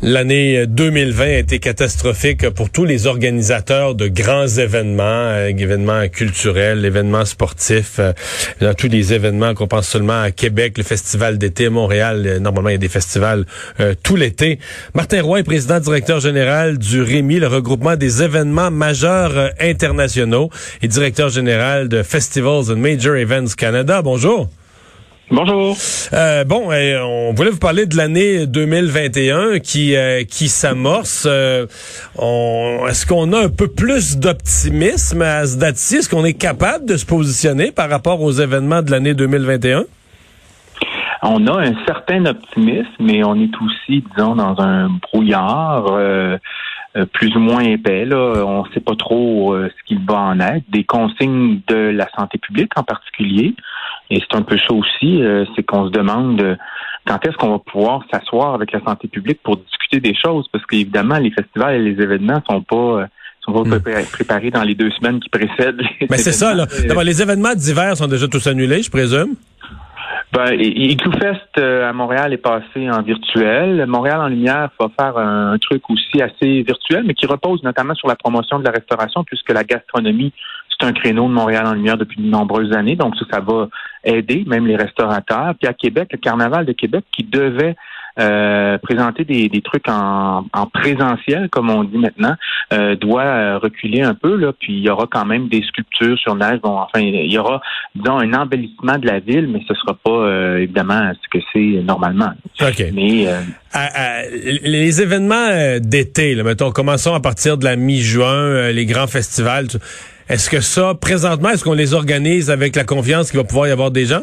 L'année 2020 a été catastrophique pour tous les organisateurs de grands événements, euh, événements culturels, événements sportifs, euh, dans tous les événements qu'on pense seulement à Québec, le festival d'été Montréal. euh, normalement, il y a des festivals euh, tout l'été. Martin Roy est président directeur général du REMI, le regroupement des événements majeurs euh, internationaux et directeur général de Festivals and Major Events Canada. Bonjour. Bonjour. Euh, bon, euh, on voulait vous parler de l'année 2021 qui euh, qui s'amorce. Euh, Est-ce qu'on a un peu plus d'optimisme à ce date-ci? Est-ce qu'on est capable de se positionner par rapport aux événements de l'année 2021? On a un certain optimisme, mais on est aussi, disons, dans un brouillard euh, plus ou moins épais. Là. On ne sait pas trop euh, ce qu'il va en être. Des consignes de la santé publique en particulier. Et c'est un peu ça aussi, euh, c'est qu'on se demande euh, quand est-ce qu'on va pouvoir s'asseoir avec la santé publique pour discuter des choses, parce qu'évidemment, les festivals et les événements sont pas... euh, sont pas Hmm. dans les deux semaines qui précèdent. Mais c'est ça, là. Euh, les événements d'hiver sont déjà tous annulés, je présume. Ben, Igloo-Fest euh, à Montréal est passé en virtuel. Montréal en lumière va faire un truc aussi assez virtuel, mais qui repose notamment sur la promotion de la restauration, puisque la gastronomie, c'est un créneau de Montréal en lumière depuis de nombreuses années. Donc ça, ça va aider même les restaurateurs. Puis à Québec, le Carnaval de Québec qui devait euh, présenter des, des trucs en, en présentiel, comme on dit maintenant, euh, doit euh, reculer un peu. Là, puis il y aura quand même des sculptures sur neige. Bon, enfin, il y aura, disons, un embellissement de la ville, mais ce sera pas euh, évidemment ce que c'est normalement. OK. Mais euh, À- à- les événements d'été, mettons, commençons à partir de la mi-juin, les grands festivals. Est-ce que ça, présentement, est-ce qu'on les organise avec la confiance qu'il va pouvoir y avoir des gens?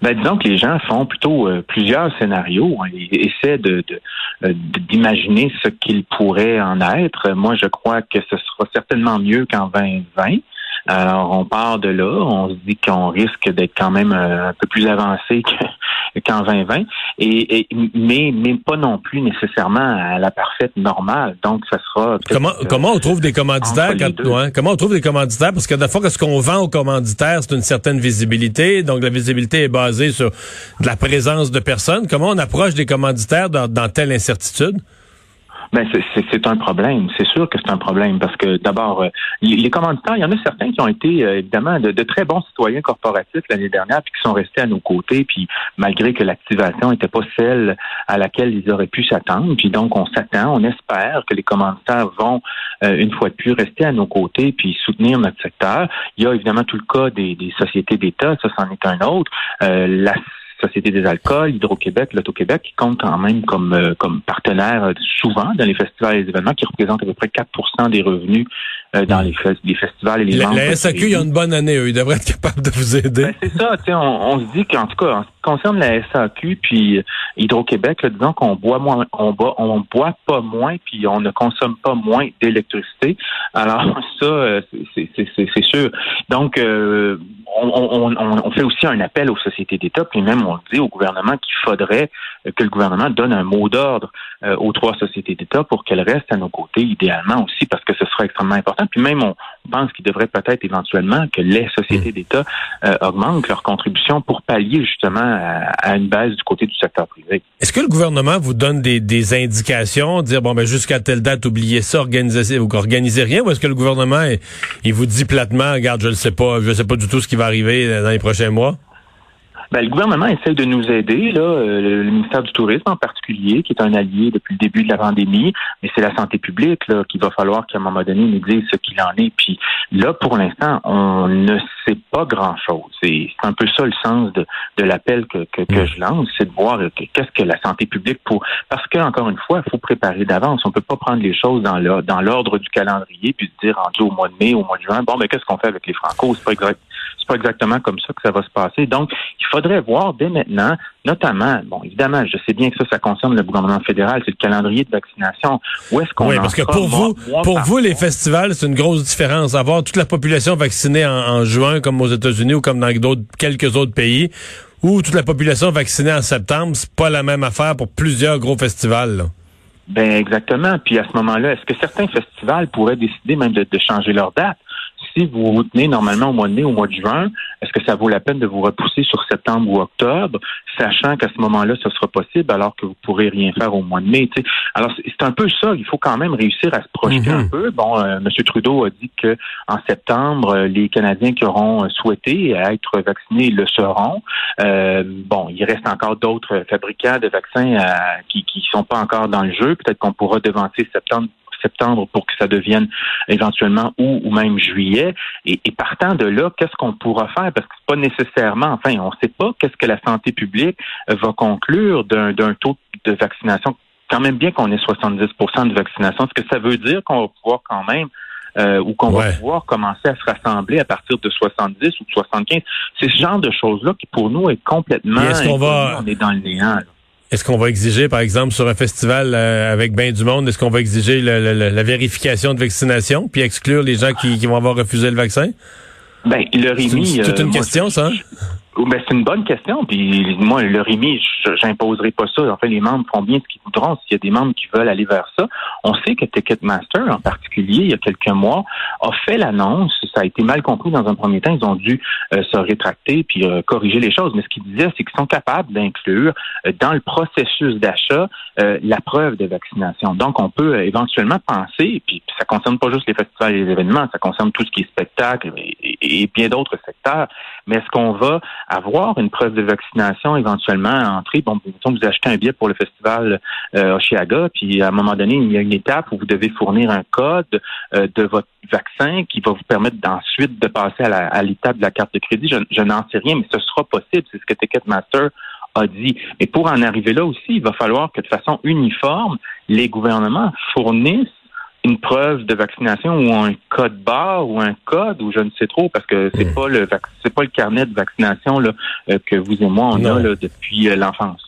Ben, disons que les gens font plutôt euh, plusieurs scénarios. hein, Ils essaient euh, d'imaginer ce qu'il pourrait en être. Moi, je crois que ce sera certainement mieux qu'en 2020. Alors, on part de là. On se dit qu'on risque d'être quand même euh, un peu plus avancé que, qu'en 2020. Et, et- mais, mais pas non plus nécessairement à la parfaite normale. Donc, ça sera... Comment, euh, comment on trouve des commanditaires quand, ouais, comment on trouve des commanditaires? Parce que la fois que ce qu'on vend aux commanditaires c'est une certaine visibilité donc la visibilité est basée sur de la présence de personnes comment on approche des commanditaires dans, dans telle incertitude? Ben c'est- un problème. C'est sûr que c'est un problème parce que d'abord, euh, les, les commanditaires, il y en a certains qui ont été euh, évidemment de, de très bons citoyens corporatifs l'année dernière, puis qui sont restés à nos côtés, puis malgré que l'activation n'était pas celle à laquelle ils auraient pu s'attendre, puis donc on s'attend, on espère que les commanditaires vont euh, une fois de plus rester à nos côtés puis soutenir notre secteur. Il y a évidemment tout le cas des, des sociétés d'État, ça c'en est un autre. Euh, la Société des alcools, Hydro-Québec, l'Auto-Québec, qui comptent quand même comme, euh, comme partenaires euh, souvent dans les festivals et les événements, qui représentent à peu près 4% des revenus euh, dans les, fes- les festivals et les la, ventes. la SAQ il y a une bonne année eux ils devraient être capables de vous aider Ben, c'est ça, tu sais, on, on se dit qu'en tout cas, concerne la SAQ puis euh, Hydro-Québec, disons qu'on boit moins, on boit, on boit pas moins puis on ne consomme pas moins d'électricité. Alors ça, euh, c'est- sûr. Donc, euh, on, on, on, fait aussi un appel aux sociétés d'État, puis même on dit au gouvernement qu'il faudrait euh, que le gouvernement donne un mot d'ordre aux trois sociétés d'État pour qu'elles restent à nos côtés, idéalement aussi, parce que ce sera extrêmement important. Puis même, on pense qu'il devrait peut-être éventuellement que les sociétés d'État euh, augmentent leur contribution pour pallier justement à, à une baisse du côté du secteur privé. Est-ce que le gouvernement vous donne des, des indications, dire bon ben jusqu'à telle date, oubliez ça, organisez, vous organisez rien, ou est-ce que le gouvernement il, il vous dit platement, regarde, je ne sais pas, je sais pas du tout ce qui va arriver dans les prochains mois? Ben, le gouvernement essaie de nous aider, là, euh, le, ministère du Tourisme en particulier, qui est un allié depuis le début de la pandémie, mais c'est la santé publique là qu'il va falloir qu'à un moment donné nous dise ce qu'il en est. Puis là, pour l'instant, on ne sait pas grand-chose. C'est c'est un peu ça le sens de, de l'appel que, que, que je lance, c'est de voir euh, que- qu'est-ce que la santé publique pour parce que encore une fois, il faut préparer d'avance. On peut pas prendre les choses dans le- dans l'ordre du calendrier puis se dire rendu au mois de mai, au mois de juin, bon, mais qu'est-ce qu'on fait avec les Franco? C'est pas exact c'est pas exactement comme ça que ça va se passer. Donc, il faudrait voir dès maintenant, notamment, bon, évidemment, je sais bien que ça, ça concerne le gouvernement fédéral, c'est le calendrier de vaccination. Où est-ce qu'on Oui, parce que pour vous, pour vous, les festivals, c'est une grosse différence. Avoir toute la population vaccinée en, en juin, comme aux États-Unis ou comme dans d'autres, quelques autres pays, ou toute la population vaccinée en septembre, c'est pas la même affaire pour plusieurs gros festivals. là. Ben exactement. Puis à ce moment-là, est-ce que certains festivals pourraient décider même de, de changer leur date? Si vous vous tenez normalement au mois de mai, au mois de juin, est-ce que ça vaut la peine de vous repousser sur septembre ou octobre, sachant qu'à ce moment-là, ce sera possible alors que vous pourrez rien faire au mois de mai? Alors, c'est un peu ça. Il faut quand même réussir à se projeter Mhm. un peu. Bon, euh, M. Trudeau a dit que en septembre, euh, les Canadiens qui auront souhaité être vaccinés le seront. Euh, bon, il reste encore d'autres fabricants de vaccins euh, qui qui sont pas encore dans le jeu. Peut-être qu'on pourra devancer septembre septembre pour que ça devienne éventuellement août ou même juillet. Et, et partant de là, qu'est-ce qu'on pourra faire? Parce que c'est pas nécessairement, enfin, on ne sait pas qu'est-ce que la santé publique va conclure d'un d'un taux de vaccination. Quand même bien qu'on ait 70% de vaccination. Est-ce que ça veut dire qu'on va pouvoir quand même euh, ou qu'on Ouais. va pouvoir commencer à se rassembler à partir de 70 ou de 75. C'est ce genre de choses-là qui, pour nous, est complètement... Et est-ce qu'on va- On est dans le néant. là. Est-ce qu'on va exiger, par exemple, sur un festival euh, avec bien du monde, est-ce qu'on va exiger le- le- le- la vérification de vaccination puis exclure les gens qui, qui vont avoir refusé le vaccin? Ben, le C'est une- Rémi... c'est toute euh, une moi, question, ça. hein? Ben, c'est une bonne question. Puis moi, le RIMI, j'imposerai pas ça. En fait, les membres font bien ce qu'ils voudront. S'il y a des membres qui veulent aller vers ça, on sait que Ticketmaster, en particulier, il y a quelques mois, a fait l'annonce. Ça a été mal compris dans un premier temps. Ils ont dû euh, se rétracter puis euh, corriger les choses. Mais ce qu'ils disaient, c'est qu'ils sont capables d'inclure euh, dans le processus d'achat euh, la preuve de vaccination. Donc, on peut euh, éventuellement penser, puis ça concerne pas juste les festivals et les événements, ça concerne tout ce qui est spectacle et, et- et bien d'autres secteurs. Mais est-ce qu'on va avoir une preuve de vaccination éventuellement à entrer? Bon, mettons vous achetez un billet pour le festival euh, Oshiaga, puis à un moment donné, il y a une étape où vous devez fournir un code euh, de votre vaccin qui va vous permettre d'ensuite de passer à l'étape de la carte de crédit. Je, je n'en sais rien, mais ce sera possible. C'est ce que Ticketmaster a dit. Mais pour en arriver là aussi, il va falloir que de façon uniforme, les gouvernements fournissent une preuve de vaccination ou un code barre ou un code ou je ne sais trop parce que c'est Hmm. pas le c'est pas le carnet de vaccination là, euh, que vous et moi on Non. a là, depuis euh, l'enfance.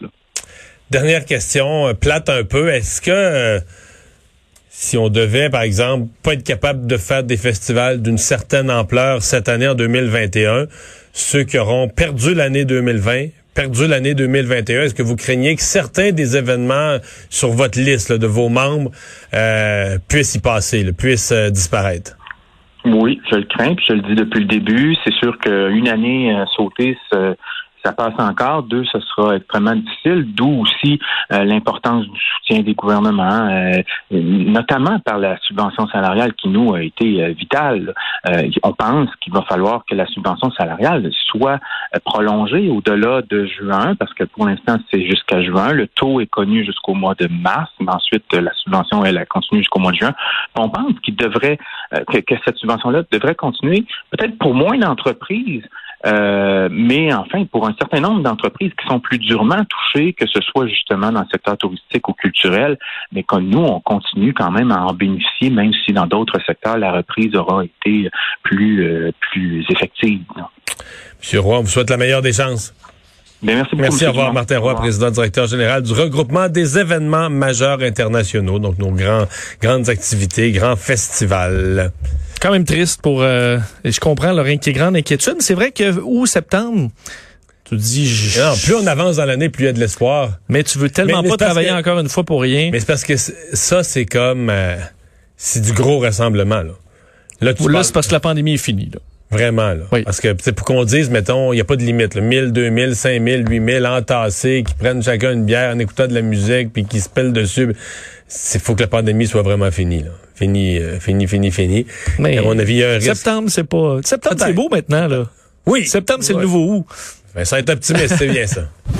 Dernière question, euh, plate un peu. Est-ce que euh, si on devait, par exemple, pas être capable de faire des festivals d'une certaine ampleur cette année en 2021, ceux qui auront perdu l'année 2020, perdu l'année 2021, est-ce que vous craignez que certains des événements sur votre liste de vos membres euh, puissent y passer, puissent euh, disparaître? Oui, je le crains, puis je le dis depuis le début. C'est sûr qu'une année euh, sautée, ça, passe encore. Deux, ce sera extrêmement difficile, d'où aussi euh, l'importance du soutien des gouvernements, euh, notamment par la subvention salariale qui nous a été euh, vitale. Euh, on pense qu'il va falloir que la subvention salariale soit euh, prolongée au-delà de juin, parce que pour l'instant, c'est jusqu'à juin. Le taux est connu jusqu'au mois de mars, mais ensuite, la subvention, elle, elle continue jusqu'au mois de juin. On pense qu'il devrait, euh, que, que cette subvention-là devrait continuer, peut-être pour moins d'entreprises, euh, mais enfin, pour un certain nombre d'entreprises qui sont plus durement touchées, que ce soit justement dans le secteur touristique ou culturel, mais comme nous, on continue quand même à en bénéficier, même si dans d'autres secteurs, la reprise aura été plus, euh, plus effective. Monsieur Roy, on vous souhaite la meilleure des chances. Bien, merci beaucoup. Merci, au revoir. Martin Roy, président directeur général du regroupement des événements majeurs internationaux, donc nos grands, grandes activités, grands festivals. Quand même triste pour. euh, et je comprends leur inqui- grande inquiétude. C'est vrai que août, septembre, tu dis. je- Non, plus on avance dans l'année, plus il y a de l'espoir. mais tu veux tellement Mais- pas travailler que- encore une fois pour rien. Mais c'est parce que ça, c'est comme... euh, c'est du gros rassemblement, là. Là, tu là, parles- c'est parce que la pandémie est finie. Là. Vraiment, là. Oui. Parce que, c'est pour qu'on dise, mettons, il n'y a pas de limite, là. 1000, 2000, 5000, 8000 entassés, qui prennent chacun une bière en écoutant de la musique, puis qui se pèlent dessus. C'est faut que la pandémie soit vraiment finie, là. Fini, euh, fini, fini, fini. Mais à mon avis, il y a un risque. septembre, c'est pas. Septembre, c'est beau maintenant. là. Oui. Septembre, c'est Ouais. le nouveau août. Ben, ça va être optimiste, c'est bien ça.